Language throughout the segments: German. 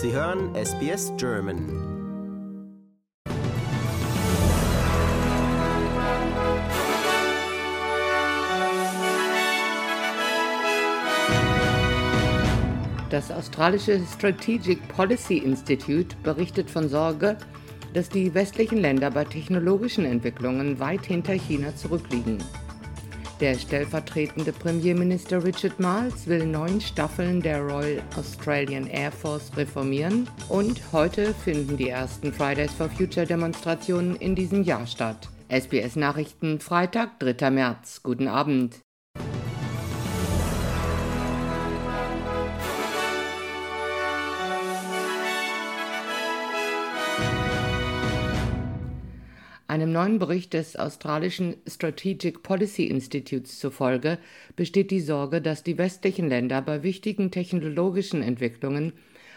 Sie hören SBS German. Das australische Strategic Policy Institute berichtet von Sorge, dass die westlichen Länder bei technologischen Entwicklungen weit hinter China zurückliegen. Der stellvertretende Premierminister Richard Marles will neun Staffeln der Royal Australian Air Force reformieren und heute finden die ersten Fridays for Future Demonstrationen in diesem Jahr statt. SBS Nachrichten Freitag, 3. März. Guten Abend. Einem neuen Bericht des australischen Strategic Policy Institutes zufolge besteht die Sorge, dass die westlichen Länder bei wichtigen technologischen Entwicklungen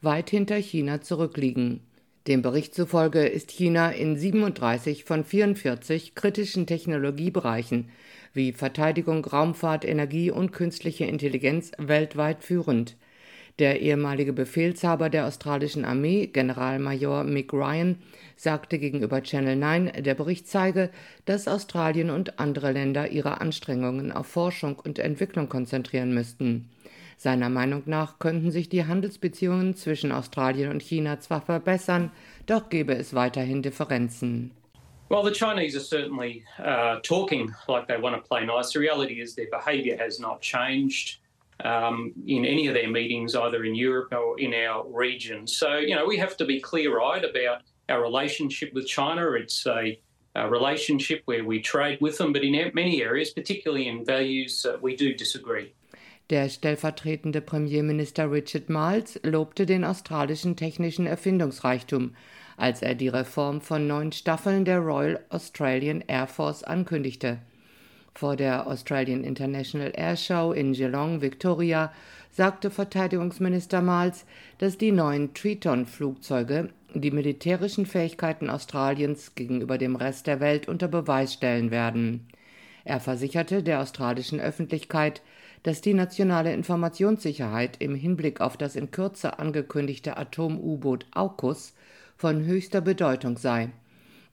weit hinter China zurückliegen. Dem Bericht zufolge ist China in 37 von 44 kritischen Technologiebereichen wie Verteidigung, Raumfahrt, Energie und künstliche Intelligenz weltweit führend. Der ehemalige Befehlshaber der australischen Armee, Generalmajor Mick Ryan, sagte gegenüber Channel 9, der Bericht zeige, dass Australien und andere Länder ihre Anstrengungen auf Forschung und Entwicklung konzentrieren müssten. Seiner Meinung nach könnten sich die Handelsbeziehungen zwischen Australien und China zwar verbessern, doch gebe es weiterhin Differenzen. Well, the Chinese are certainly uh, talking like they want to play nice. The reality is their behaviour has not changed. Um, in any of their meetings, either in Europe or in our region. So, you know, we have to be clear eyed about our relationship with China. It's a, a, relationship where we trade with them, but in many areas, particularly in values, uh, we do disagree. Der stellvertretende Premierminister Richard Marles lobte den australischen technischen Erfindungsreichtum, als er die Reform von neun Staffeln der Royal Australian Air Force ankündigte. Vor der Australian International Air Show in Geelong, Victoria, sagte Verteidigungsminister Miles, dass die neuen Triton-Flugzeuge die militärischen Fähigkeiten Australiens gegenüber dem Rest der Welt unter Beweis stellen werden. Er versicherte der australischen Öffentlichkeit, dass die nationale Informationssicherheit im Hinblick auf das in Kürze angekündigte Atom-U-Boot AUKUS von höchster Bedeutung sei.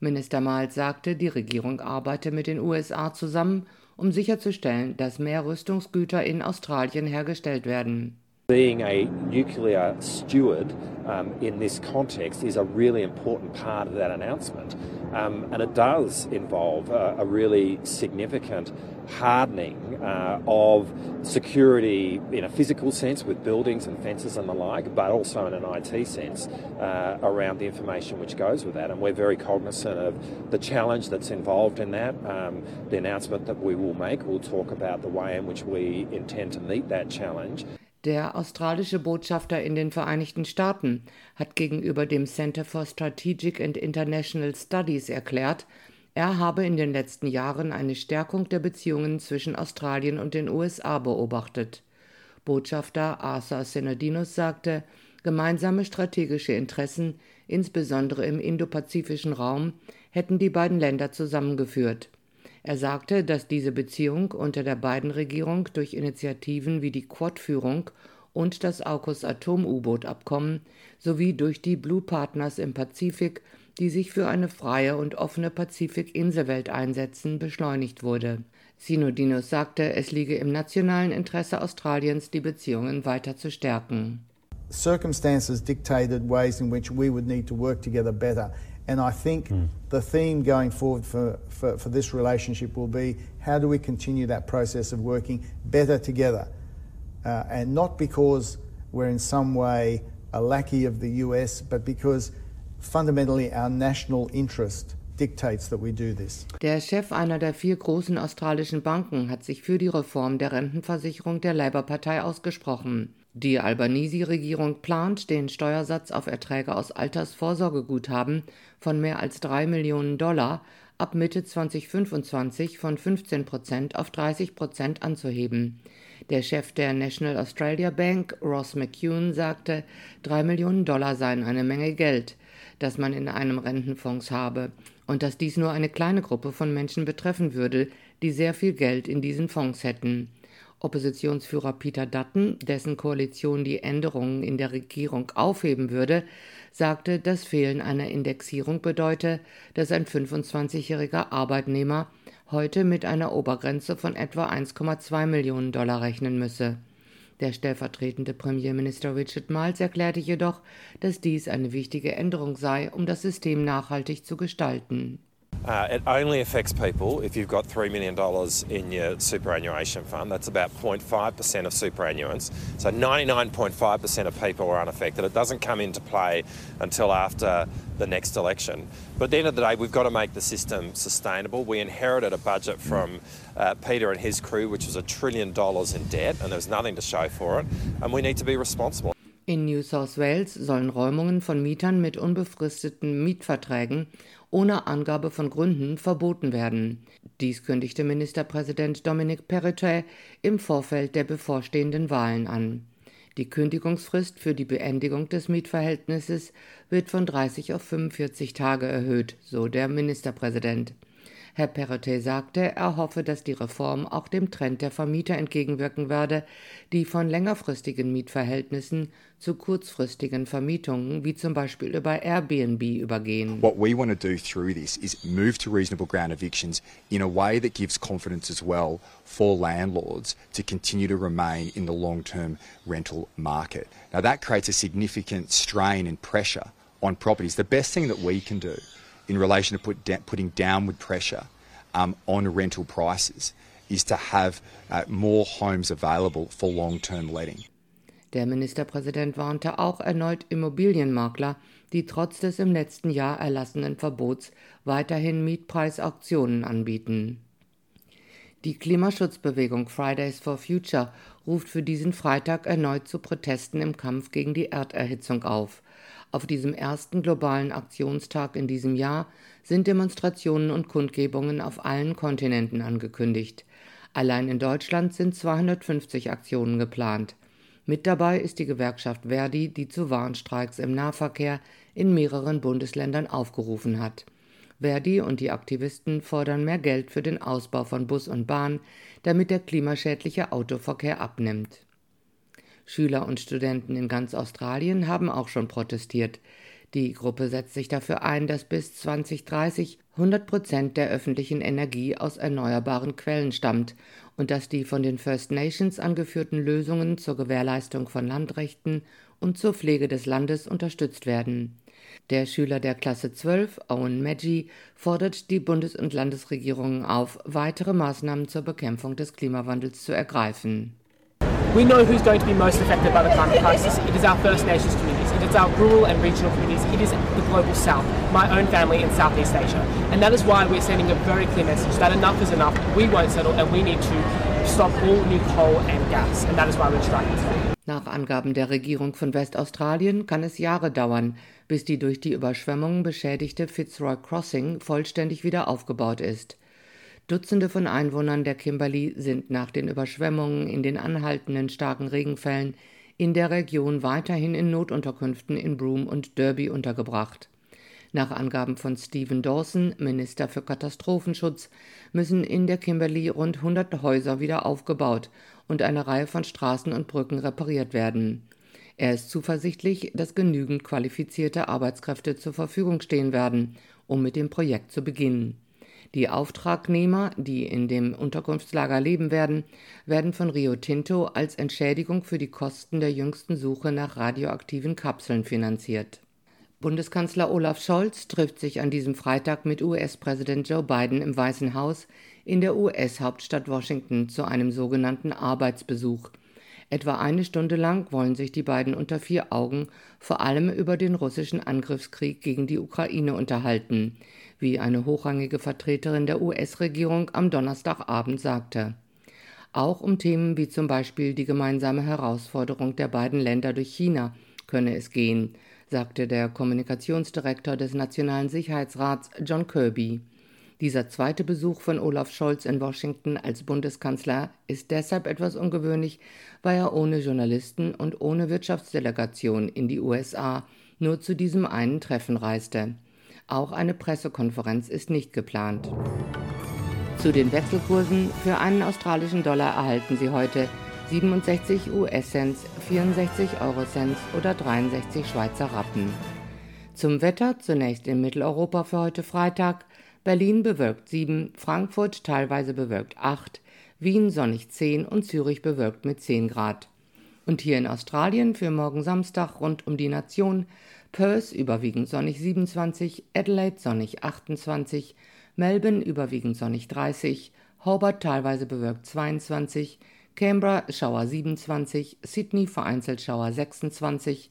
Minister Miles sagte, die Regierung arbeite mit den USA zusammen, um sicherzustellen, dass mehr Rüstungsgüter in Australien hergestellt werden. Being a nuclear steward um, in this context is a really important part of that announcement. Um, and it does involve a, a really significant hardening uh, of security in a physical sense with buildings and fences and the like, but also in an IT sense uh, around the information which goes with that. And we're very cognizant of the challenge that's involved in that. Um, the announcement that we will make will talk about the way in which we intend to meet that challenge. Der australische Botschafter in den Vereinigten Staaten hat gegenüber dem Center for Strategic and International Studies erklärt, er habe in den letzten Jahren eine Stärkung der Beziehungen zwischen Australien und den USA beobachtet. Botschafter Arthur Senadinos sagte, gemeinsame strategische Interessen, insbesondere im indopazifischen Raum, hätten die beiden Länder zusammengeführt. Er sagte, dass diese Beziehung unter der beiden Regierung durch Initiativen wie die Quad-Führung und das AUKUS-Atom-U-Boot-Abkommen sowie durch die Blue Partners im Pazifik, die sich für eine freie und offene Pazifik-Inselwelt einsetzen, beschleunigt wurde. Sinodinos sagte, es liege im nationalen Interesse Australiens, die Beziehungen weiter zu stärken. Circumstances dictated ways in which we would need to work together better And I think mm. the theme going forward for, for, for, this relationship will be how do we continue that process of working better together? Uh, and not because we're in some way a lackey of the US, but because fundamentally our national interest. Der Chef einer der vier großen australischen Banken hat sich für die Reform der Rentenversicherung der Labour-Partei ausgesprochen. Die Albanese-Regierung plant, den Steuersatz auf Erträge aus Altersvorsorgeguthaben von mehr als drei Millionen Dollar ab Mitte 2025 von 15 Prozent auf 30 Prozent anzuheben. Der Chef der National Australia Bank, Ross McCune, sagte, drei Millionen Dollar seien eine Menge Geld, das man in einem Rentenfonds habe, und dass dies nur eine kleine Gruppe von Menschen betreffen würde, die sehr viel Geld in diesen Fonds hätten. Oppositionsführer Peter Dutton, dessen Koalition die Änderungen in der Regierung aufheben würde, sagte, das Fehlen einer Indexierung bedeute, dass ein 25-jähriger Arbeitnehmer heute mit einer Obergrenze von etwa 1,2 Millionen Dollar rechnen müsse. Der stellvertretende Premierminister Richard Miles erklärte jedoch, dass dies eine wichtige Änderung sei, um das System nachhaltig zu gestalten. Uh, it only affects people if you've got $3 million in your superannuation fund. That's about 0.5% of superannuants. So 99.5% of people are unaffected. It doesn't come into play until after the next election. But at the end of the day, we've got to make the system sustainable. We inherited a budget from uh, Peter and his crew, which was a trillion dollars in debt, and there was nothing to show for it. And we need to be responsible. In New South Wales sollen Räumungen von Mietern mit unbefristeten Mietverträgen ohne Angabe von Gründen verboten werden. Dies kündigte Ministerpräsident Dominic Perrottet im Vorfeld der bevorstehenden Wahlen an. Die Kündigungsfrist für die Beendigung des Mietverhältnisses wird von 30 auf 45 Tage erhöht, so der Ministerpräsident. Herr Perrottet sagte, er hoffe, dass die Reform auch dem Trend der Vermieter entgegenwirken werde, die von längerfristigen Mietverhältnissen zu kurzfristigen Vermietungen wie zum Beispiel über Airbnb übergehen. What we want to do through this is move to reasonable ground evictions in a way that gives confidence as well for landlords to continue to remain in the long-term rental market. Now that creates a significant strain and pressure on properties. The best thing that we can do in relation to put da putting downward pressure um, on rental prices is to have uh, more homes available for long-term letting. Der Ministerpräsident warnte auch erneut Immobilienmakler, die trotz des im letzten Jahr erlassenen Verbots weiterhin Mietpreisauktionen anbieten. Die Klimaschutzbewegung Fridays for Future ruft für diesen Freitag erneut zu Protesten im Kampf gegen die Erderhitzung auf. Auf diesem ersten globalen Aktionstag in diesem Jahr sind Demonstrationen und Kundgebungen auf allen Kontinenten angekündigt. Allein in Deutschland sind 250 Aktionen geplant. Mit dabei ist die Gewerkschaft Verdi, die zu Warnstreiks im Nahverkehr in mehreren Bundesländern aufgerufen hat. Verdi und die Aktivisten fordern mehr Geld für den Ausbau von Bus und Bahn, damit der klimaschädliche Autoverkehr abnimmt. Schüler und Studenten in ganz Australien haben auch schon protestiert. Die Gruppe setzt sich dafür ein, dass bis 2030 100 Prozent der öffentlichen Energie aus erneuerbaren Quellen stammt und dass die von den First Nations angeführten Lösungen zur Gewährleistung von Landrechten und zur Pflege des Landes unterstützt werden. Der Schüler der Klasse 12, Owen Maggi, fordert die Bundes- und Landesregierungen auf, weitere Maßnahmen zur Bekämpfung des Klimawandels zu ergreifen. We know who's going to be most affected by the climate crisis. It is our First Nations communities, it is our rural and regional communities, it is the global south, my own family in Southeast Asia. And that is why we're sending a very clear message that enough is enough, we won't settle, and we need to stop all new coal and gas. And that is why we're striking today. Nach Angaben der Regierung von Westaustralien kann es Jahre dauern, bis die durch die Überschwemmungen beschädigte Fitzroy Crossing vollständig wieder aufgebaut ist. Dutzende von Einwohnern der Kimberley sind nach den Überschwemmungen in den anhaltenden starken Regenfällen in der Region weiterhin in Notunterkünften in Broome und Derby untergebracht. Nach Angaben von Stephen Dawson, Minister für Katastrophenschutz, müssen in der Kimberley rund 100 Häuser wieder aufgebaut und eine Reihe von Straßen und Brücken repariert werden. Er ist zuversichtlich, dass genügend qualifizierte Arbeitskräfte zur Verfügung stehen werden, um mit dem Projekt zu beginnen. Die Auftragnehmer, die in dem Unterkunftslager leben werden, werden von Rio Tinto als Entschädigung für die Kosten der jüngsten Suche nach radioaktiven Kapseln finanziert. Bundeskanzler Olaf Scholz trifft sich an diesem Freitag mit US-Präsident Joe Biden im Weißen Haus in der US-Hauptstadt Washington zu einem sogenannten Arbeitsbesuch. Etwa eine Stunde lang wollen sich die beiden unter vier Augen vor allem über den russischen Angriffskrieg gegen die Ukraine unterhalten wie eine hochrangige Vertreterin der US-Regierung am Donnerstagabend sagte. Auch um Themen wie zum Beispiel die gemeinsame Herausforderung der beiden Länder durch China könne es gehen, sagte der Kommunikationsdirektor des Nationalen Sicherheitsrats John Kirby. Dieser zweite Besuch von Olaf Scholz in Washington als Bundeskanzler ist deshalb etwas ungewöhnlich, weil er ohne Journalisten und ohne Wirtschaftsdelegation in die USA nur zu diesem einen Treffen reiste. Auch eine Pressekonferenz ist nicht geplant. Zu den Wechselkursen für einen australischen Dollar erhalten Sie heute 67 US-Cents, 64 Euro-Cents oder 63 Schweizer Rappen. Zum Wetter zunächst in Mitteleuropa für heute Freitag. Berlin bewölkt 7, Frankfurt teilweise bewölkt 8, Wien sonnig 10 und Zürich bewölkt mit 10 Grad. Und hier in Australien für morgen Samstag rund um die Nation Perth überwiegend sonnig 27, Adelaide sonnig 28, Melbourne überwiegend sonnig 30, Hobart teilweise bewölkt 22, Canberra Schauer 27, Sydney vereinzelt Schauer 26,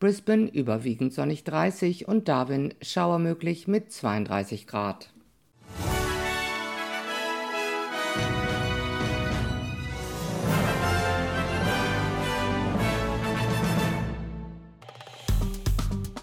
Brisbane überwiegend sonnig 30 und Darwin Schauer möglich mit 32 Grad.